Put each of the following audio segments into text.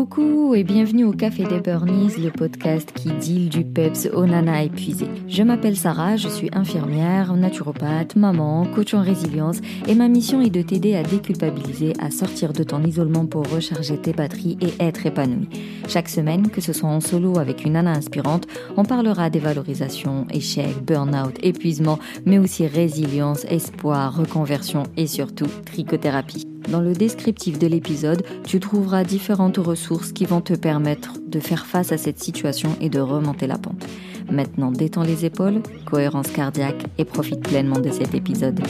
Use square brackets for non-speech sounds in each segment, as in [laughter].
Coucou et bienvenue au Café des Burnies, le podcast qui deal du peps au nana épuisé. Je m'appelle Sarah, je suis infirmière, naturopathe, maman, coach en résilience et ma mission est de t'aider à déculpabiliser, à sortir de ton isolement pour recharger tes batteries et être épanoui. Chaque semaine, que ce soit en solo avec une nana inspirante, on parlera des valorisations, échecs, burn-out, épuisement, mais aussi résilience, espoir, reconversion et surtout trichothérapie. Dans le descriptif de l'épisode, tu trouveras différentes ressources qui vont te permettre de faire face à cette situation et de remonter la pente. Maintenant, détends les épaules, cohérence cardiaque et profite pleinement de cet épisode.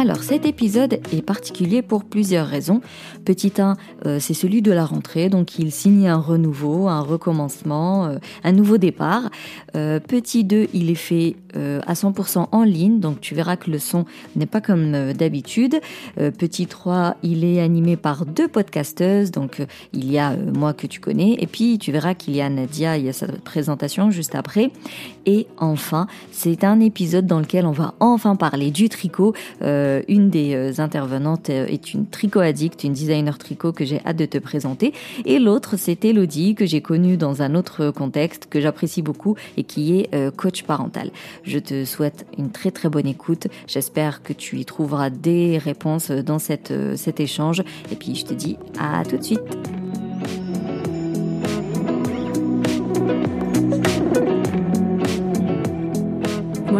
Alors cet épisode est particulier pour plusieurs raisons. Petit 1, euh, c'est celui de la rentrée, donc il signe un renouveau, un recommencement, euh, un nouveau départ. Euh, petit 2, il est fait à 100% en ligne, donc tu verras que le son n'est pas comme d'habitude. petit 3, il est animé par deux podcasteuses, donc il y a moi que tu connais, et puis tu verras qu'il y a Nadia, il y a sa présentation juste après. Et enfin, c'est un épisode dans lequel on va enfin parler du tricot. Une des intervenantes est une tricot addict, une designer tricot que j'ai hâte de te présenter. Et l'autre, c'est Elodie, que j'ai connue dans un autre contexte, que j'apprécie beaucoup et qui est coach parental. Je te souhaite une très très bonne écoute. J'espère que tu y trouveras des réponses dans cette, cet échange. Et puis je te dis à tout de suite.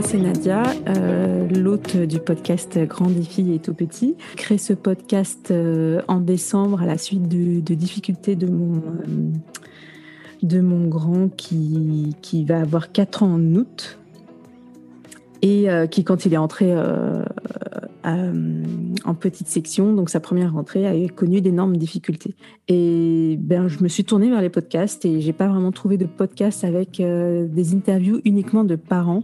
C'est Nadia, euh, l'hôte du podcast Grand Défi et Tout Petit. J'ai créé ce podcast euh, en décembre à la suite de, difficultés de mon, euh, de mon grand qui, qui va avoir 4 ans en août et qui, quand il est entré euh, en petite section, donc sa première rentrée, a connu d'énormes difficultés. Et ben, je me suis tournée vers les podcasts et j'ai pas vraiment trouvé de podcast avec euh, des interviews uniquement de parents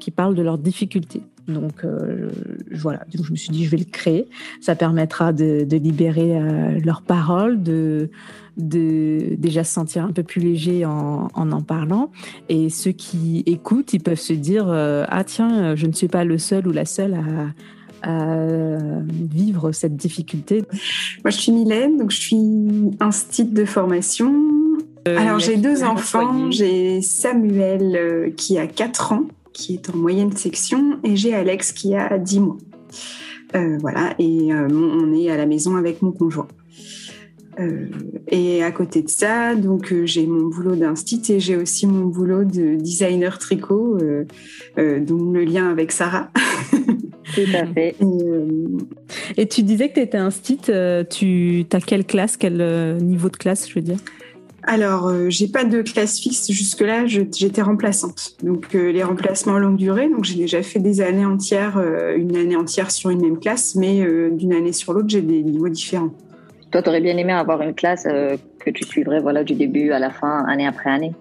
qui parlent de leurs difficultés. Donc euh, voilà, donc je me suis dit je vais le créer. Ça permettra de, libérer leurs paroles, de, déjà se sentir un peu plus léger en, en parlant. Et ceux qui écoutent, ils peuvent se dire ah tiens, je ne suis pas le seul ou la seule à, à vivre cette difficulté Moi, je suis Mylène, donc je suis instite de formation. Euh, Alors, j'ai deux enfants. J'ai Samuel euh, qui a 4 ans, qui est en moyenne section, et j'ai Alex qui a 10 mois. Euh, voilà, et on est à la maison avec mon conjoint. Et à côté de ça, donc j'ai mon boulot d'instit et j'ai aussi mon boulot de designer tricot, dont le lien avec Sarah. [laughs] Tout à fait. Euh, et, tu disais que tu étais un stit, euh, tu as quelle classe, quel euh, niveau de classe, je veux dire? Alors, j'ai pas de classe fixe jusque-là, j'étais remplaçante. Donc, les remplacements longue durée, donc j'ai déjà fait des années entières, une année entière sur une même classe, mais d'une année sur l'autre, j'ai des niveaux différents. Toi, tu aurais bien aimé avoir une classe que tu suivrais voilà, du début à la fin, année après année?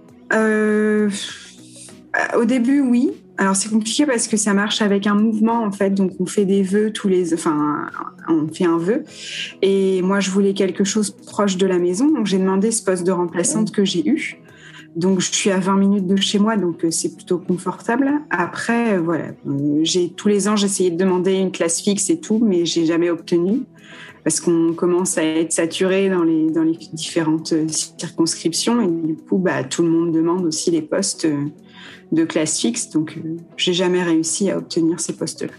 Au début, oui. Alors c'est compliqué parce que ça marche avec un mouvement en fait, donc on fait des vœux tous les, enfin on fait un vœu. Et moi je voulais quelque chose proche de la maison, j'ai demandé ce poste de remplaçante que j'ai eu. Donc je suis à 20 minutes de chez moi, donc euh, c'est plutôt confortable. Après euh, voilà, euh, j'ai tous les ans j'essayais de demander une classe fixe et tout, mais j'ai jamais obtenu parce qu'on commence à être saturé dans les différentes circonscriptions et du coup bah tout le monde demande aussi les postes de classe fixe, donc euh, j'ai jamais réussi à obtenir ces postes-là.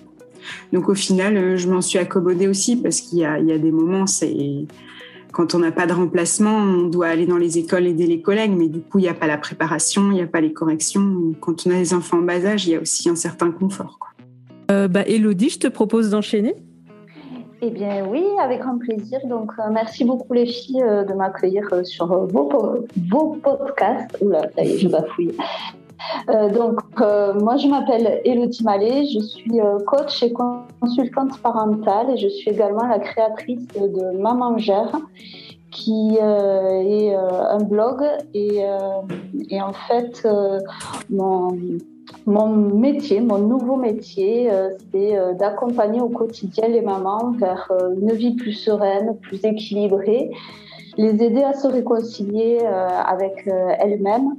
Donc au final, euh, je m'en suis accommodée aussi parce qu'il y, a, des moments, c'est quand on n'a pas de remplacement, on doit aller dans les écoles aider les collègues, mais du coup, il n'y a pas la préparation, il n'y a pas les corrections. Quand on a des enfants en bas âge, il y a aussi un certain confort. Euh, bah, Elodie, je te propose d'enchaîner. Eh bien oui, avec grand plaisir. Donc merci beaucoup les filles de m'accueillir sur vos, podcasts. Oula, ça y est, je bafouille. Euh, donc, euh, moi, je m'appelle Elodie Mallet, je suis euh, coach et consultante parentale et je suis également la créatrice de Maman Gère, qui est un blog. Et, et en fait, mon, mon métier, mon nouveau métier, c'est d'accompagner au quotidien les mamans vers une vie plus sereine, plus équilibrée, les aider à se réconcilier avec elles-mêmes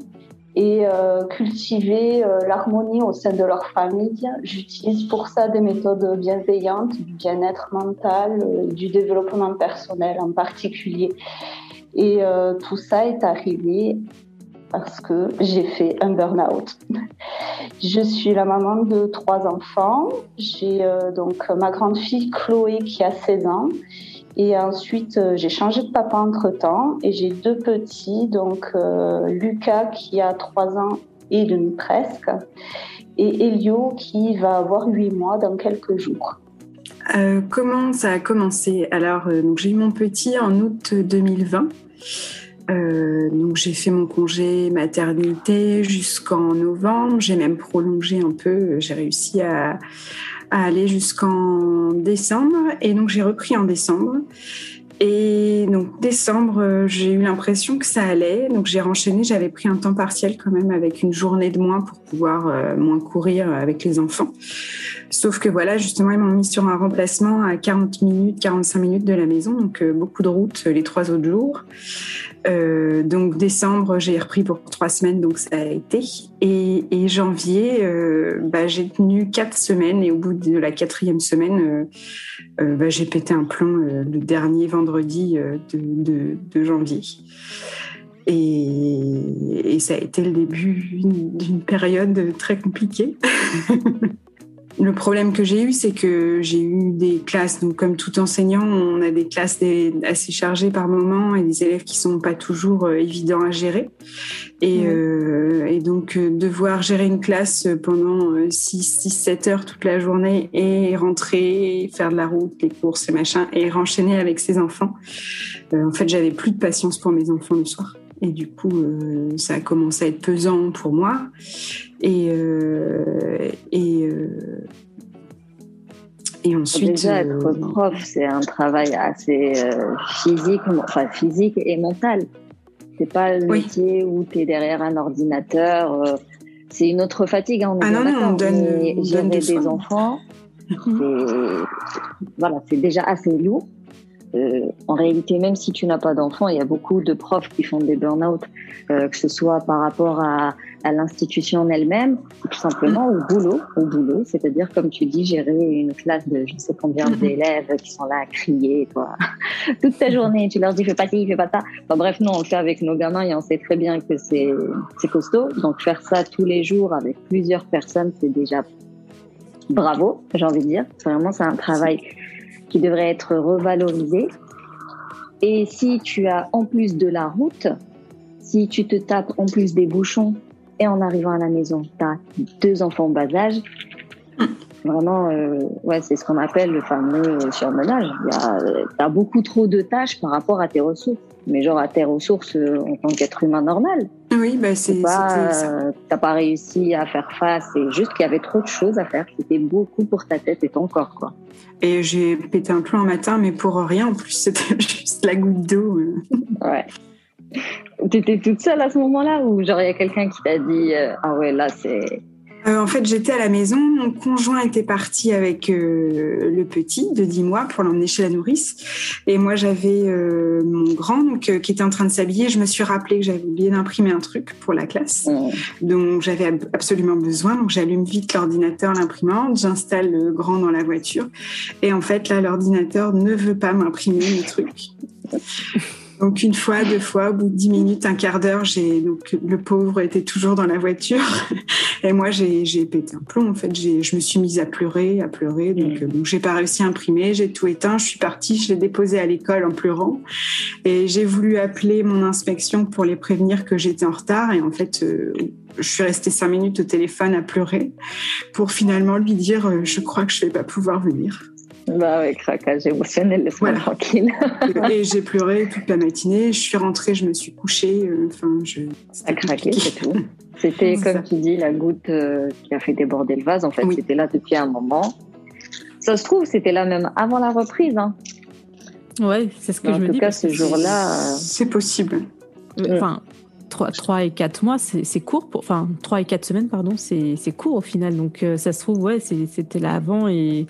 et cultiver l'harmonie au sein de leur famille. J'utilise pour ça des méthodes bienveillantes, du bien-être mental, du développement personnel en particulier. Et tout ça est arrivé parce que j'ai fait un burn-out. Je suis la maman de trois enfants. J'ai euh, donc ma grande fille Chloé qui a 16 ans. Et ensuite, euh, j'ai changé de papa entre-temps et j'ai deux petits, donc euh, Lucas qui a trois ans et demi presque, et Elio qui va avoir huit mois dans quelques jours. comment ça a commencé? Alors, j'ai eu mon petit en août 2020. Euh, donc j'ai fait mon congé maternité jusqu'en novembre. J'ai même prolongé un peu. J'ai réussi à, aller jusqu'en décembre. Et donc j'ai repris en décembre. Et donc décembre, j'ai eu l'impression que ça allait. Donc j'ai renchaîné. J'avais pris un temps partiel quand même avec une journée de moins pour pouvoir euh, moins courir avec les enfants. Sauf que voilà, justement, ils m'ont mis sur un remplacement à 40 minutes, 45 minutes de la maison. Donc euh, beaucoup de route les trois autres jours. Euh, donc décembre, j'ai repris pour trois semaines, donc ça a été. Et, janvier, euh, bah, j'ai tenu quatre semaines et au bout de la quatrième semaine, euh, bah, j'ai pété un plomb le dernier vendredi de, janvier. Et, ça a été le début d'une période très compliquée. [laughs] Le problème que j'ai eu, c'est que j'ai eu des classes, donc comme tout enseignant, on a des classes assez chargées par moment et des élèves qui sont pas toujours euh, évidents à gérer. Et, euh, et donc euh, devoir gérer une classe pendant 6-7 heures toute la journée et rentrer, faire de la route, les courses et machin, et renchaîner avec ses enfants. en fait, j'avais plus de patience pour mes enfants le soir. Et du coup, ça a commencé à être pesant pour moi. Et, euh, et, euh, et ensuite. Déjà, être euh, prof, c'est un travail assez physique, enfin physique et mental. C'est pas le métier où tu es derrière un ordinateur. c'est une autre fatigue. Hein, ah non, non, on donne, gérer des enfants, [laughs] voilà, c'est déjà assez lourd. Euh, en réalité, même si tu n'as pas d'enfant, il y a beaucoup de profs qui font des burn-out, euh, que ce soit par rapport à, à l'institution en elle-même, ou tout simplement au boulot, au boulot, c'est-à-dire comme tu dis, gérer une classe de je ne sais combien mhm. d'élèves qui sont là à crier, toi, [laughs] toute ta journée, tu leur dis fais pas ci, fais pas ça. Enfin bref, non, on le fait avec nos gamins et on sait très bien que c'est c'est costaud. Donc faire ça tous les jours avec plusieurs personnes, c'est déjà bravo, j'ai envie de dire. Vraiment, c'est un travail qui devrait être revalorisé. Et si tu as en plus de la route, si tu te tapes en plus des bouchons et en arrivant à la maison, tu as deux enfants bas âge, vraiment, euh, ouais, c'est ce qu'on appelle le fameux surmenage. Tu as beaucoup trop de tâches par rapport à tes ressources mais genre à tes ressources euh, en tant qu'être humain normal. Oui, bah c'est pas, euh, t'as pas réussi à faire face, c'est juste qu'il y avait trop de choses à faire. C'était beaucoup pour ta tête et ton corps, quoi. Et j'ai pété un plomb un matin, mais pour rien. En plus, [laughs] c'était juste la goutte d'eau. Euh. Ouais. T'étais toute seule à ce moment-là ou genre il y a quelqu'un qui t'a dit ah ouais là c'est euh, en fait, j'étais à la maison. Mon conjoint était parti avec euh, le petit de 10 mois pour l'emmener chez la nourrice. Et moi, j'avais euh, mon grand donc, qui était en train de s'habiller. Je me suis rappelé que j'avais oublié d'imprimer un truc pour la classe. Donc, j'avais absolument besoin. Donc, j'allume vite l'ordinateur, l'imprimante. J'installe le grand dans la voiture. Et en fait, là, l'ordinateur ne veut pas m'imprimer le truc. Donc une fois, deux fois, au bout de dix minutes, un quart d'heure, j'ai donc le pauvre était toujours dans la voiture [laughs] et moi j'ai pété un plomb. En fait, je me suis mise à pleurer, à pleurer. Donc, donc j'ai pas réussi à imprimer, j'ai tout éteint. Je suis partie, je l'ai déposé à l'école en pleurant et j'ai voulu appeler mon inspection pour les prévenir que j'étais en retard et en fait. Euh, je suis restée cinq minutes au téléphone à pleurer pour finalement lui dire euh, je crois que je vais pas pouvoir venir. Bah ouais, craquage émotionnel, laisse-moi tranquille. et [laughs] j'ai pleuré toute la matinée. Je suis rentrée, je me suis couchée. Euh, enfin, je. À craquer, c'est tout. C'était, comme tu dis, la goutte euh, qui a fait déborder le vase. En fait, c'était là depuis un moment. Ça se trouve, c'était là même avant la reprise. Hein. Ouais, c'est ce que je me dis. En tout cas, ce jour-là. Euh, c'est possible. Enfin, 3, 3, et 4 mois, c'est court. Pour, enfin, 3 et 4 semaines, pardon, c'est court au final. Donc, ça se trouve, ouais, c'était là avant et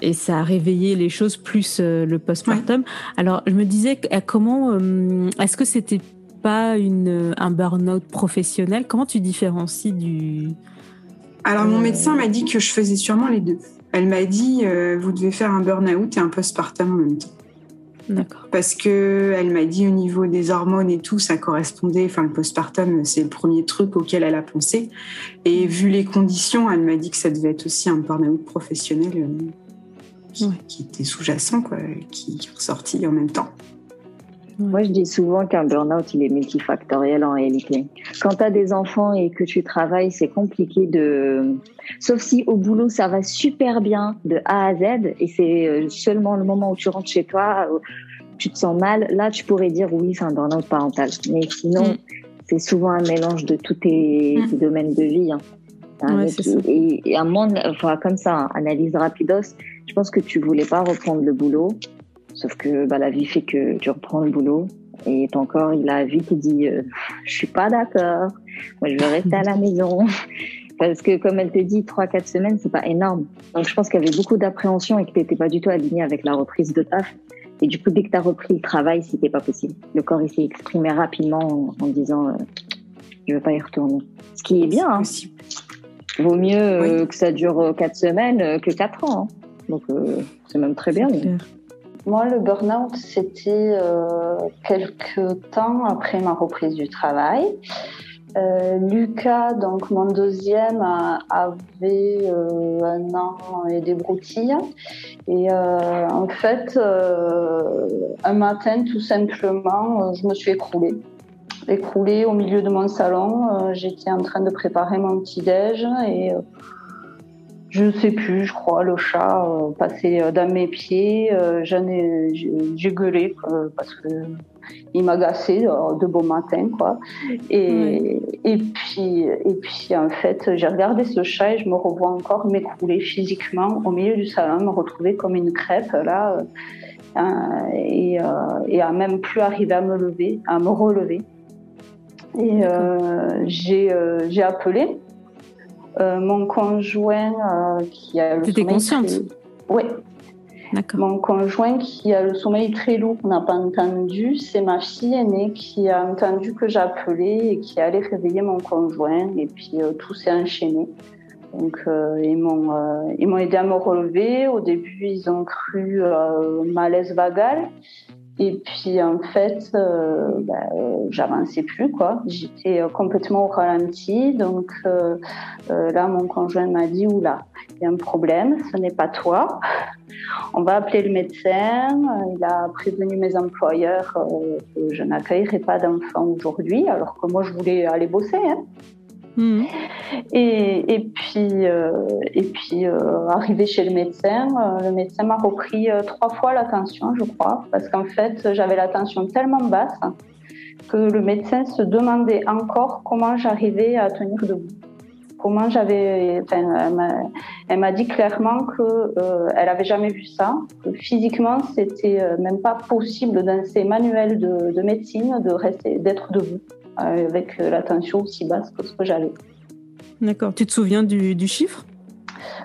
et ça a réveillé les choses plus euh, le postpartum. Alors je me disais comment euh, est-ce que c'était pas une, un burn-out professionnel? Comment tu différencies du... Alors mon médecin m'a dit que je faisais sûrement les deux. Elle m'a dit, vous devez faire un burn-out et un postpartum en même temps. D'accord. Parce que elle m'a dit au niveau des hormones et tout, ça correspondait. Enfin, le postpartum, c'est le premier truc auquel elle a pensé. Et vu les conditions, elle m'a dit que ça devait être aussi un burn-out professionnel euh, qui, était sous-jacent, quoi, qui est ressorti en même temps. Moi, je dis souvent qu'un burn-out, il est multifactoriel en réalité. Quand tu as des enfants et que tu travailles, c'est compliqué de... Sauf si au boulot, ça va super bien de A à Z et c'est euh, seulement le moment où tu rentres chez toi, tu te sens mal. Là, tu pourrais dire oui, c'est un burn-out parental. Mais sinon, mm. c'est souvent un mélange de tous tes, mm. domaines de vie. Hein. Et, et, à un enfin, comme ça, analyse rapidos, je pense que tu voulais pas reprendre le boulot Sauf que bah, la vie fait que tu reprends le boulot et ton corps, il a vite dit euh, Je suis pas d'accord, moi je veux rester à la [laughs] maison. Parce que comme elle te dit, 3-4 semaines, c'est pas énorme. Donc je pense qu'il y avait beaucoup d'appréhension et que tu n'étais pas du tout aligné avec la reprise de taf. Et du coup, dès que tu as repris le travail, c'était pas possible. Le corps, il s'est exprimé rapidement en, disant euh, Je veux pas y retourner. Ce qui est bien. Hein. Vaut mieux euh, que ça dure 4 semaines que 4 ans. Hein. Donc c'est même très bien. Moi, le burn-out, c'était euh, quelques temps après ma reprise du travail. Euh, Lucas, donc mon deuxième, avait euh, un an et des broutilles. Et euh, en fait, euh, un matin, tout simplement, je me suis écroulée. Écroulée au milieu de mon salon. J'étais en train de préparer mon petit-déj et je ne sais plus, je crois, le chat euh, passait euh, dans mes pieds. Euh, j'en ai, j'ai gueulé parce que il m'agaçait de beau matin, quoi. Et, et puis, et puis, en fait, j'ai regardé ce chat et je me revois encore m'écrouler physiquement au milieu du salon, me retrouver comme une crêpe là, et, et à même plus arriver à me lever, à me relever. Et j'ai, j'ai appelé euh, mon conjoint euh, qui a le sommeil consciente Oui. Mon conjoint qui a le sommeil très lourd n'a pas entendu. C'est ma fille aînée qui a entendu que j'appelais et qui allait réveiller mon conjoint. Et puis euh, tout s'est enchaîné. Donc ils m'ont ils m'ont aidé à me relever. Au début ils ont cru malaise vagal. Et puis en fait, euh, bah, j'avançais plus quoi. J'étais euh, complètement au ralenti. Donc euh, euh, là, mon conjoint m'a dit oula, il y a un problème. Ce n'est pas toi. On va appeler le médecin. Il a prévenu mes employeurs que je n'accueillerai pas d'enfants aujourd'hui, alors que moi je voulais aller bosser. Hein. Mhm. Et, puis, euh, et puis euh, arrivé chez le médecin, euh, le médecin m'a repris trois fois la tension, je crois, parce qu'en fait, j'avais la tension tellement basse que le médecin se demandait encore comment j'arrivais à tenir debout. Comment j'avais, elle m'a dit clairement que elle avait jamais vu ça, que physiquement c'était même pas possible dans ses manuels de, de médecine d'être debout. Euh, avec euh, la tension aussi basse que ce que j'avais. D'accord. Tu te souviens du, chiffre?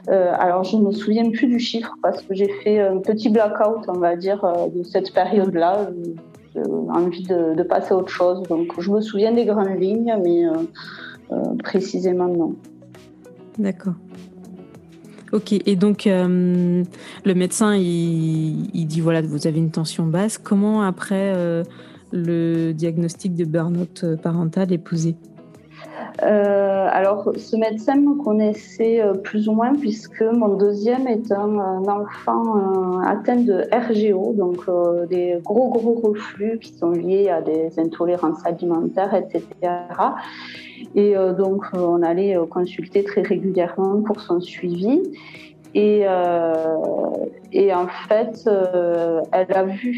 Euh, alors, je ne me souviens plus du chiffre parce que j'ai fait un petit blackout, on va dire, de cette période-là. envie de, passer à autre chose. Donc, je me souviens des grandes lignes, mais précisément non. D'accord. Ok, et donc le médecin, il, il, dit voilà, vous avez une tension basse. Comment après le diagnostic de burn-out parental épousé euh, alors, ce médecin me connaissait euh, plus ou moins puisque mon deuxième est un, enfant euh, atteint de RGO, donc des gros gros reflux qui sont liés à des intolérances alimentaires, etc. Et donc, on allait consulter très régulièrement pour son suivi. Et, euh, et en fait, euh, elle a vu,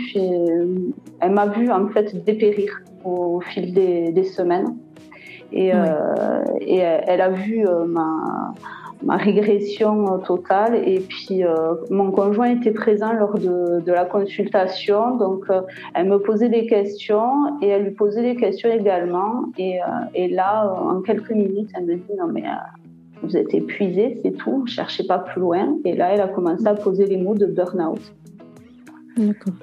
elle m'a vu en fait dépérir au fil des, des semaines. Et, euh, et, elle a vu euh, ma, ma régression totale. Et puis, euh, mon conjoint était présent lors de, de la consultation. Donc, euh, elle me posait des questions et elle lui posait des questions également. Et, et là, en quelques minutes, elle me dit non mais vous êtes épuisé, c'est tout, ne cherchez pas plus loin. Et là, elle a commencé à poser les mots de burn-out. D'accord.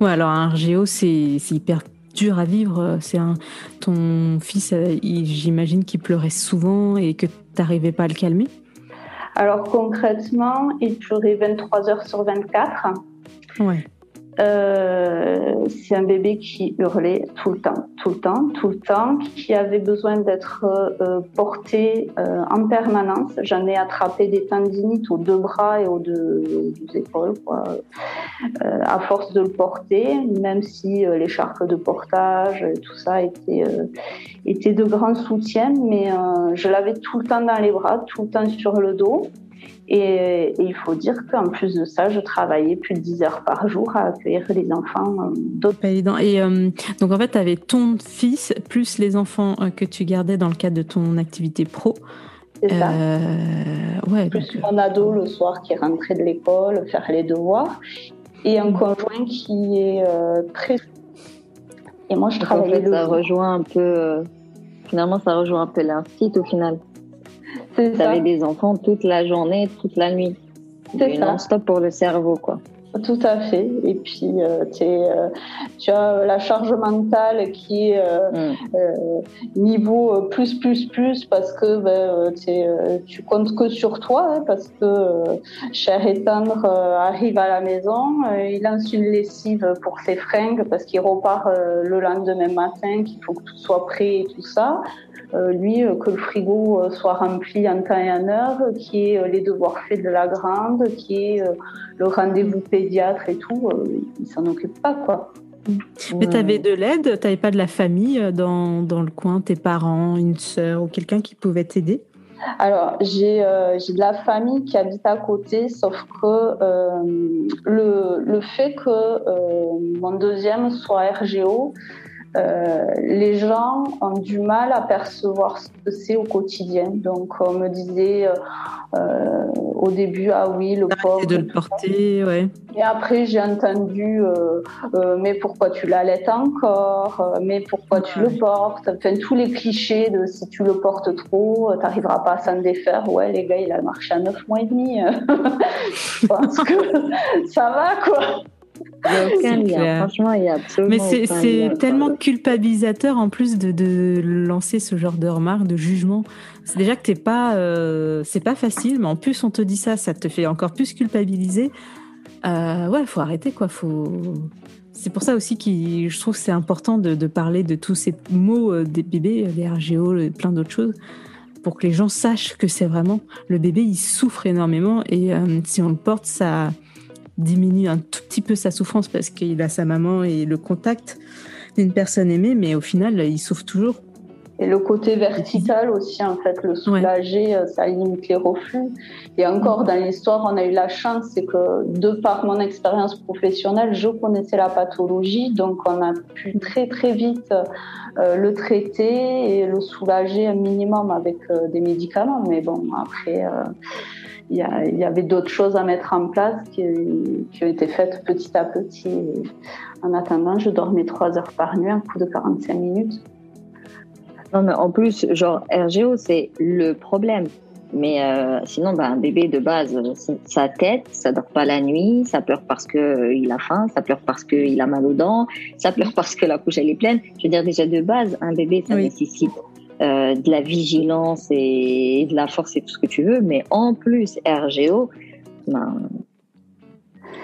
Ouais, alors un RGO, c'est hyper dur à vivre C'est un ton fils, j'imagine qu'il pleurait souvent et que tu n'arrivais pas à le calmer. Alors concrètement, il pleurait 23 heures sur 24. Ouais. Euh, c'est un bébé qui hurlait tout le temps, tout le temps, tout le temps, qui avait besoin d'être euh, porté euh, en permanence. J'en ai attrapé des tendinites aux deux bras et aux deux, épaules, à force de le porter, même si les charques de portage, et tout ça était, était de grands soutiens, mais je l'avais tout le temps dans les bras, tout le temps sur le dos. Et, il faut dire qu'en plus de ça, je travaillais plus de 10 heures par jour à accueillir les enfants euh, d'autres. Et euh, donc en fait, tu avais ton fils plus les enfants euh, que tu gardais dans le cadre de ton activité pro. C'est ça. ouais, plus mon ado le soir qui rentrait de l'école, faire les devoirs. Et un conjoint qui est très. Et moi, je travaillais. En fait, ça rejoint un peu. finalement, ça rejoint un peu l'instit au final. Vous avez des enfants toute la journée, toute la nuit. C'est non-stop pour le cerveau, quoi. Tout à fait. Et puis, euh, euh, tu as la charge mentale qui est euh, mm. niveau plus, plus, plus, parce que ben, tu comptes que sur toi, hein, parce que cher étendre arrive à la maison, il lance une lessive pour ses fringues, parce qu'il repart le lendemain matin, qu'il faut que tout soit prêt et tout ça. Euh, lui, euh, que le frigo euh, soit rempli en temps et en heure, qui est les devoirs faits de la grande, qui est le rendez-vous pédiatre et tout, il s'en occupe pas, quoi. Mais tu avais de l'aide Tu n'avais pas de la famille dans, dans, le coin, tes parents, une sœur ou quelqu'un qui pouvait t'aider? Alors, j'ai de la famille qui habite à côté, sauf que le, le, fait que mon deuxième soit RGO, euh, les gens ont du mal à percevoir ce que c'est au quotidien. Donc, on me disait euh, au début, ah oui, le pauvre. de le porter, ouais. Et après, j'ai entendu, euh, mais pourquoi tu l'allaites encore? Mais pourquoi tu le portes? Enfin, tous les clichés de si tu le portes trop, tu n'arriveras pas à s'en défaire. Ouais, les gars, il a marché à 9 mois et demi. [laughs] Je pense que ça va, quoi. Franchement, il y a absolument Mais c'est tellement culpabilisateur en plus de, de, lancer ce genre de remarques, de jugement. C'est déjà que t'es pas, euh, c'est pas facile, mais en plus on te dit ça, ça te fait encore plus culpabiliser. Euh, ouais, faut arrêter quoi. Faut. C'est pour ça aussi que je trouve que c'est important de, de, parler de tous ces mots euh, des bébés, des RGO, plein d'autres choses, pour que les gens sachent que c'est vraiment le bébé, il souffre énormément et euh, si on le porte, ça diminue un tout petit peu sa souffrance parce qu'il a sa maman et le contact d'une personne aimée, mais au final, il souffre toujours. Et le côté vertical aussi, en fait, le soulager, euh, ça limite les reflux. Et encore, dans l'histoire, on a eu la chance, c'est que de par mon expérience professionnelle, je connaissais la pathologie, donc on a pu très très vite euh, le traiter et le soulager un minimum avec euh, des médicaments. Mais bon, après il y, avait d'autres choses à mettre en place qui, ont été faites petit à petit. en attendant, je dormais trois heures par nuit, un coup de 45 minutes. Non, mais en plus, genre, RGO, c'est le problème. Mais euh, sinon, bah, un bébé de base, sa tête, ça dort pas la nuit, ça pleure parce que euh, il a faim, ça pleure parce qu'il a mal aux dents, ça pleure parce que la couche elle est pleine. Je veux dire déjà de base, un bébé, ça nécessite euh, de la vigilance et de la force et tout ce que tu veux, mais en plus RGO, ben,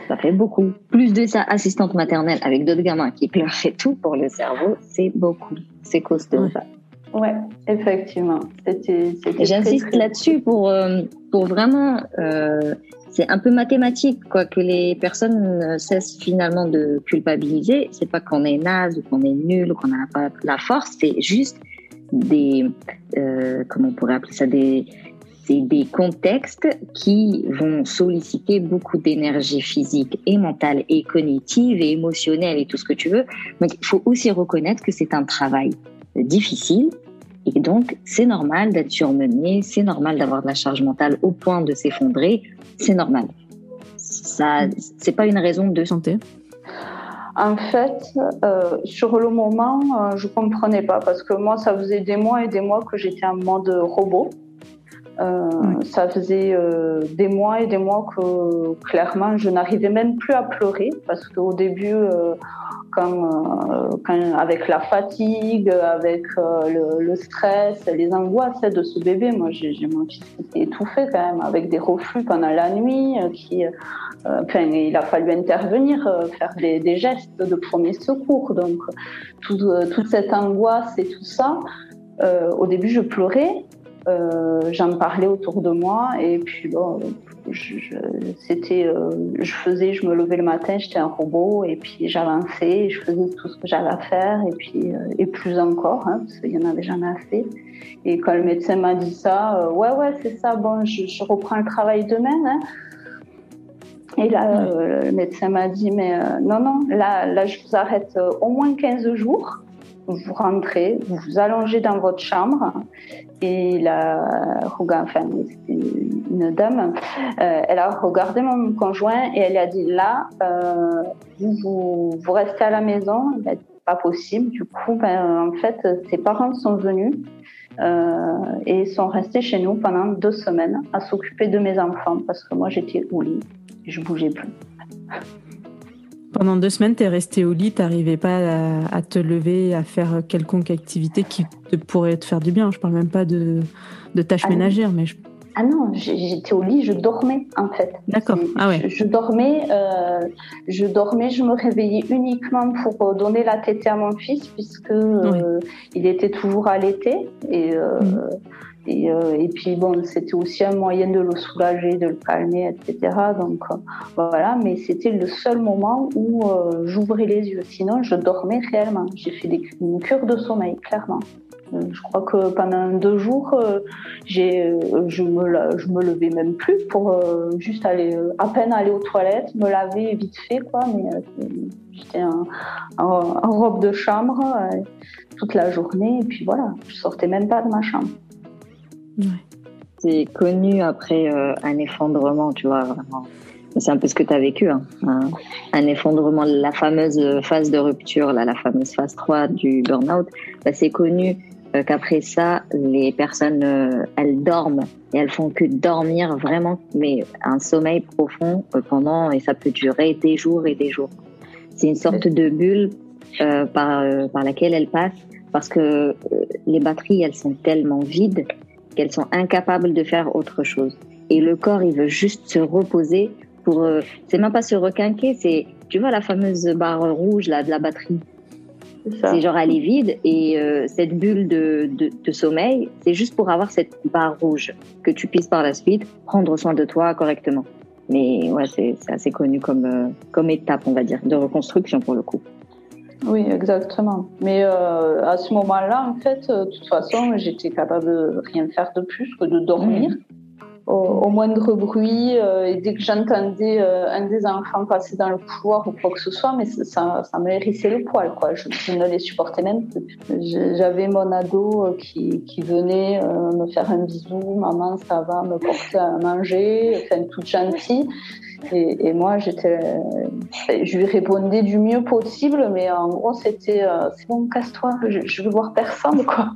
ça fait beaucoup. Plus de ça, assistante maternelle avec d'autres gamins qui pleurent et tout pour le cerveau, c'est beaucoup. C'est costaud. Ouais. effectivement. J'insiste là-dessus pour, euh, pour vraiment. Euh, c'est un peu mathématique, quoi, que les personnes cessent finalement de culpabiliser. C'est pas qu'on est naze ou qu'on est nul ou qu'on n'a pas la force, c'est juste des, euh, comment on pourrait appeler ça, des, des contextes qui vont solliciter beaucoup d'énergie physique et mentale et cognitive et émotionnelle et tout ce que tu veux. Donc, il faut aussi reconnaître que c'est un travail difficile et donc c'est normal d'être surmené, c'est normal d'avoir de la charge mentale au point de s'effondrer, c'est normal. Ça, c'est pas une raison de santé. En fait, euh, sur le moment, euh, je comprenais pas parce que moi, ça faisait des mois et des mois que j'étais en mode robot. Euh, Ça faisait euh, des mois et des mois que clairement, je n'arrivais même plus à pleurer parce qu'au début, quand, avec la fatigue, avec le, le, stress, les angoisses de ce bébé. Moi, j'ai mon fils étouffé quand même, avec des reflux pendant la nuit, enfin, il a fallu intervenir, faire des, gestes de premier secours. Donc, tout, toute cette angoisse et tout ça, au début, je pleurais. J'en parlais autour de moi et puis bon, c'était, euh, je faisais, je me levais le matin, j'étais un robot et puis j'avançais, je faisais tout ce que j'avais à faire et puis euh, et plus encore, hein, parce qu'il y en avait jamais assez. Et quand le médecin m'a dit ça, euh, ouais ouais c'est ça, bon je, reprends le travail demain. Hein. Et là, le médecin m'a dit, mais non, non, là, là, je vous arrête au moins 15 jours vous rentrez, vous vous allongez dans votre chambre et la, enfin, une dame, euh, elle a regardé mon conjoint et elle a dit là, euh, vous, vous, restez à la maison. Dit pas possible. Du coup, ben, en fait, ses parents sont venus euh, et sont restés chez nous pendant deux semaines à s'occuper de mes enfants parce que moi j'étais au lit, je bougeais plus. Pendant deux semaines, tu es resté au lit, tu n'arrivais pas à, te lever, à faire quelconque activité qui te pourrait te faire du bien. Je parle même pas de, de tâches ah ménagères, mais Ah non, j'étais au lit, je dormais en fait. D'accord. Ah ouais. Je, dormais, euh, je dormais, je me réveillais uniquement pour donner la tétée à mon fils puisque euh, il était toujours allaité et euh, Euh, et, puis bon, c'était aussi un moyen de le soulager, de le calmer, etc. Donc euh, voilà, mais c'était le seul moment où euh, j'ouvrais les yeux. Sinon, je dormais réellement. J'ai fait une cure de sommeil, clairement. Je crois que pendant deux jours, je me, me levais même plus pour juste aller, à peine aller aux toilettes, me laver vite fait, quoi. Mais j'étais en, en, robe de chambre toute la journée, et puis voilà, je sortais même pas de ma chambre. C'est connu après euh, un effondrement, tu vois, C'est un peu ce que tu as vécu, hein, un, effondrement, la fameuse phase de rupture, là, la fameuse phase 3 du burn-out. Bah, c'est connu euh, qu'après ça, les personnes, euh, elles dorment et elles font que dormir vraiment, mais un sommeil profond pendant, et ça peut durer des jours et des jours. C'est une sorte de bulle par laquelle elles passent parce que les batteries, elles sont tellement vides qu'elles sont incapables de faire autre chose. Et le corps, il veut juste se reposer pour. Euh, c'est même pas se requinquer, c'est. Tu vois la fameuse barre rouge là de la batterie. C'est genre elle est vide et euh, cette bulle de, de, sommeil, c'est juste pour avoir cette barre rouge que tu puisses par la suite prendre soin de toi correctement. Mais ouais, c'est assez connu comme, euh, comme étape, on va dire, de reconstruction pour le coup. Oui, exactement. Mais euh, à ce moment-là, en fait, euh, de toute façon, j'étais capable de rien faire de plus que de dormir. Mmh. Au, moindre bruit, euh, et dès que j'entendais un des enfants passer dans le couloir ou quoi que ce soit, mais ça, ça me hérissait le poil, quoi. Je, ne les supportais même plus. J'avais mon ado qui, qui venait me faire un bisou, maman, ça va, me porter à manger, enfin, toute gentille. Et, moi, j'étais, je lui répondais du mieux possible, mais en gros, c'était euh, c'est bon, casse-toi, je, veux voir personne, quoi.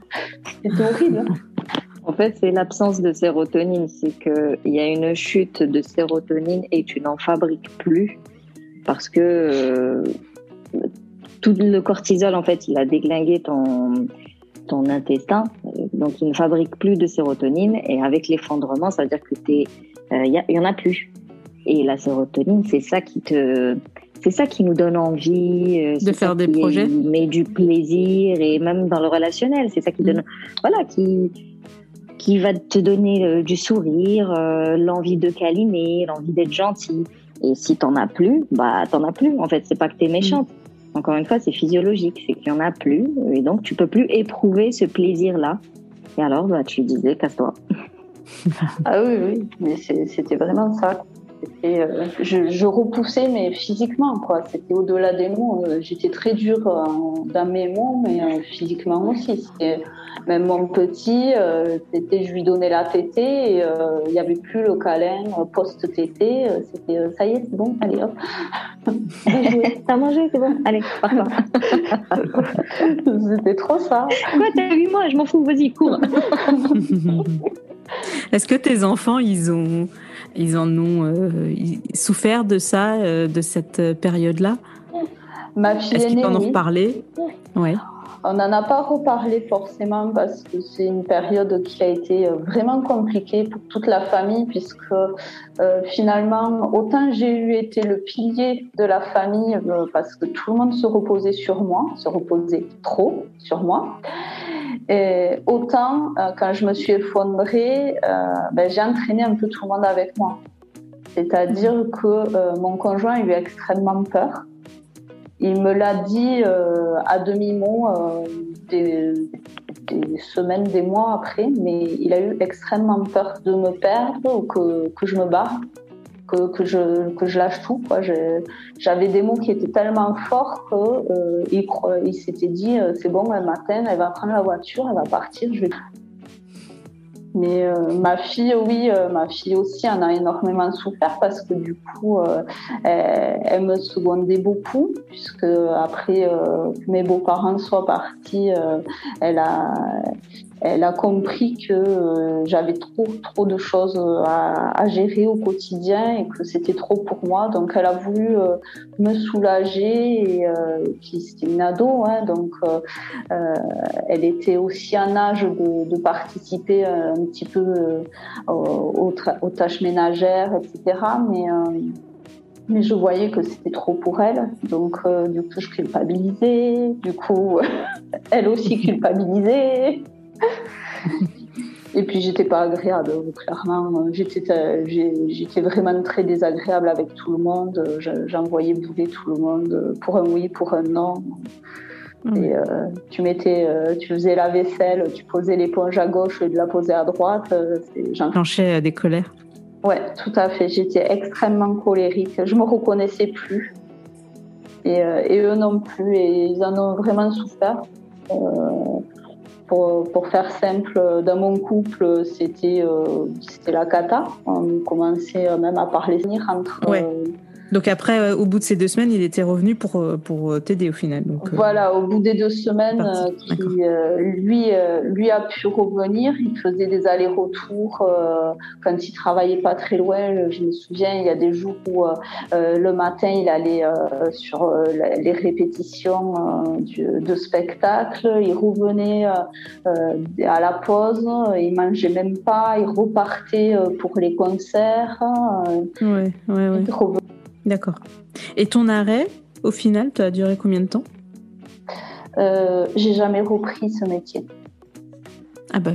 C'était horrible. En fait, c'est l'absence de sérotonine. C'est qu'il y a une chute de sérotonine et tu n'en fabriques plus parce que euh, tout le cortisol, en fait, il a déglingué ton, ton intestin. Donc, il ne fabrique plus de sérotonine. Et avec l'effondrement, ça veut dire que il euh, y, y en a plus. Et la sérotonine, c'est ça qui te, c'est ça qui nous donne envie euh, de faire des projets, mais du plaisir et même dans le relationnel, c'est ça qui donne, mm. voilà, qui qui va te donner euh, du sourire, euh, l'envie de câliner, l'envie d'être gentil. Et si t'en as plus, bah t'en as plus. En fait, c'est pas que t'es méchante. Mm. Encore une fois, c'est physiologique, c'est qu'il y en a plus, et donc tu peux plus éprouver ce plaisir-là. Et alors, bah, tu disais, casse-toi. [laughs] ah oui, oui, mais c'était vraiment ça. Euh, je, repoussais, mais physiquement, quoi. C'était au-delà des mots. Euh, j'étais très dure dans mes mots, mais euh, physiquement aussi. Même mon petit, c'était, je lui donnais la tétée et il n'y avait plus le câlin post-tétée. C'était, ça y est, c'est bon, allez hop. [laughs] T'as mangé, c'est bon, allez, pars [laughs] C'était trop ça. Quoi, t'as 8 mois, je m'en fous, vas-y, cours. [laughs] Est-ce que tes enfants, ils ont ils en ont euh, souffert de ça, euh, de cette période-là Ma fille Est-ce qu'ils t'en ont oui. reparlé Ouais. On n'en a pas reparlé forcément parce que c'est une période qui a été euh, vraiment compliquée pour toute la famille puisque euh, finalement, autant j'ai eu été le pilier de la famille parce que tout le monde se reposait sur moi, se reposait trop sur moi. Et autant euh, quand je me suis effondrée, euh, ben, j'ai entraîné un peu tout le monde avec moi. C'est-à-dire que euh, mon conjoint a eu extrêmement peur. Il me l'a dit à demi-mot des, des semaines, des mois après, mais il a eu extrêmement peur de me perdre ou que, que je me barre, que, que, je, que je lâche tout. J'avais des mots qui étaient tellement forts qu'il euh, il, s'était dit euh, c'est bon, un matin, elle va prendre la voiture, elle va partir, je vais mais euh, ma fille, oui, euh, ma fille aussi en a énormément souffert parce que du coup, elle, elle me secondait beaucoup puisque après que mes beaux-parents soient partis, elle a, elle a compris que euh, j'avais trop, trop de choses à, à gérer au quotidien et que c'était trop pour moi. Donc, elle a voulu euh, me soulager et euh, puis c'était une ado, hein, donc. euh, euh, elle était aussi en âge de, de participer euh, un petit peu euh, aux, tâches ménagères, etc. Mais, euh, mais je voyais que c'était trop pour elle. Donc, euh, du coup, je culpabilisais. Du coup, [laughs] elle aussi [laughs] culpabilisait. [laughs] Et puis, j'étais pas agréable, clairement. J'étais, euh, j'étais vraiment très désagréable avec tout le monde. Je- J'envoyais bouler tout le monde pour un oui, pour un non. Et euh, tu mettais, euh, tu faisais la vaisselle, tu posais l'éponge à gauche et de la poser à droite. c'est- j'en- Planchait des colères. Ouais, tout à fait. J'étais extrêmement colérique. Je me reconnaissais plus. Et, euh, et eux non plus. Et ils en ont vraiment souffert. Euh, pour, pour faire simple, dans mon couple, c'était euh, c'était la cata. On commençait même à parler entre. Ouais. euh, Donc après, euh, au bout de ces deux semaines, il était revenu pour, euh, pour euh, t'aider au final. Donc, Voilà, au bout des deux semaines, qui, lui, lui a pu revenir. Il faisait des allers-retours quand il travaillait pas très loin. Je me souviens, il y a des jours où le matin, il allait sur les répétitions de spectacle. Il revenait à la pause. Il mangeait même pas. Il repartait pour les concerts. Ouais, ouais, ouais. il D'accord. Et ton arrêt, au final, ça a duré combien de temps? Euh, J'ai jamais repris ce métier. Ah bah,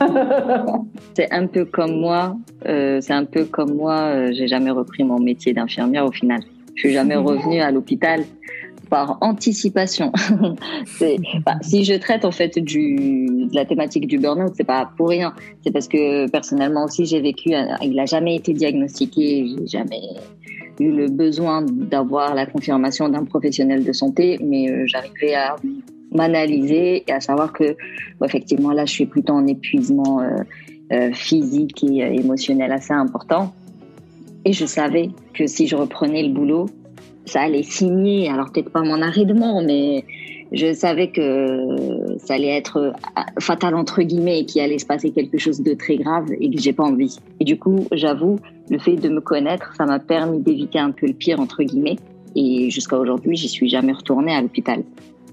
[laughs] C'est un peu comme moi. euh, c'est un peu comme moi. euh, j'ai jamais repris mon métier d'infirmière au final. Je suis jamais revenue à l'hôpital par anticipation. [laughs] si je traite en fait de la thématique du burn-out, c'est pas pour rien. C'est parce que personnellement aussi j'ai vécu. un- Il a jamais été diagnostiqué. J'ai jamais eu le besoin d'avoir la confirmation d'un professionnel de santé, mais euh, j'arrivais à m'analyser et à savoir que effectivement là je suis plutôt en épuisement euh, euh, physique et euh, émotionnel assez important et je savais que si je reprenais le boulot ça allait signer. Alors peut-être pas mon arrêt de mort mais je savais que ça allait être euh, fatal entre guillemets et qu'il allait se passer quelque chose de très grave et que j'ai pas envie. Et du coup j'avoue le fait de me connaître ça m'a permis d'éviter un peu le pire entre guillemets. Et jusqu'à aujourd'hui j'y suis jamais retournée à l'hôpital.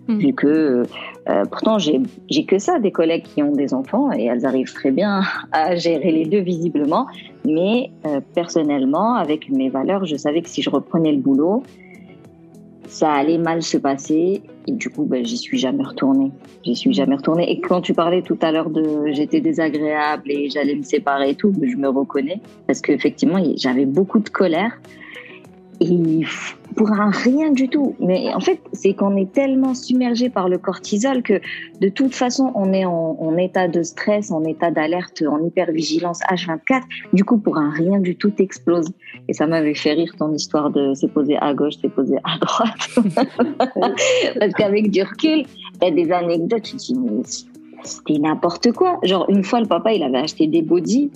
Mm. vu que euh, pourtant j'ai que ça des collègues qui ont des enfants et elles arrivent très bien [laughs] à gérer les deux visiblement. Mais euh, personnellement avec mes valeurs je savais que si je reprenais le boulot ça allait mal se passer. Et du coup ben, j'y suis jamais retournée. J'y suis jamais retournée. Et quand tu parlais tout à l'heure de j'étais désagréable et j'allais me séparer et tout je me reconnais. Parce qu'effectivement j'avais beaucoup de colère et pour un rien du tout. Mais en fait, c'est qu'on est tellement submergé par le cortisol que de toute façon, on est en, état de stress, en état d'alerte, en hypervigilance H24. Du coup, pour un rien du tout explose. Et ça m'avait fait rire ton histoire de se poser à gauche, se poser à droite. [laughs] Parce qu'avec du recul, il y a des anecdotes, tu te dis, mais c'était n'importe quoi. Genre, une fois, le papa, il avait acheté des bodys.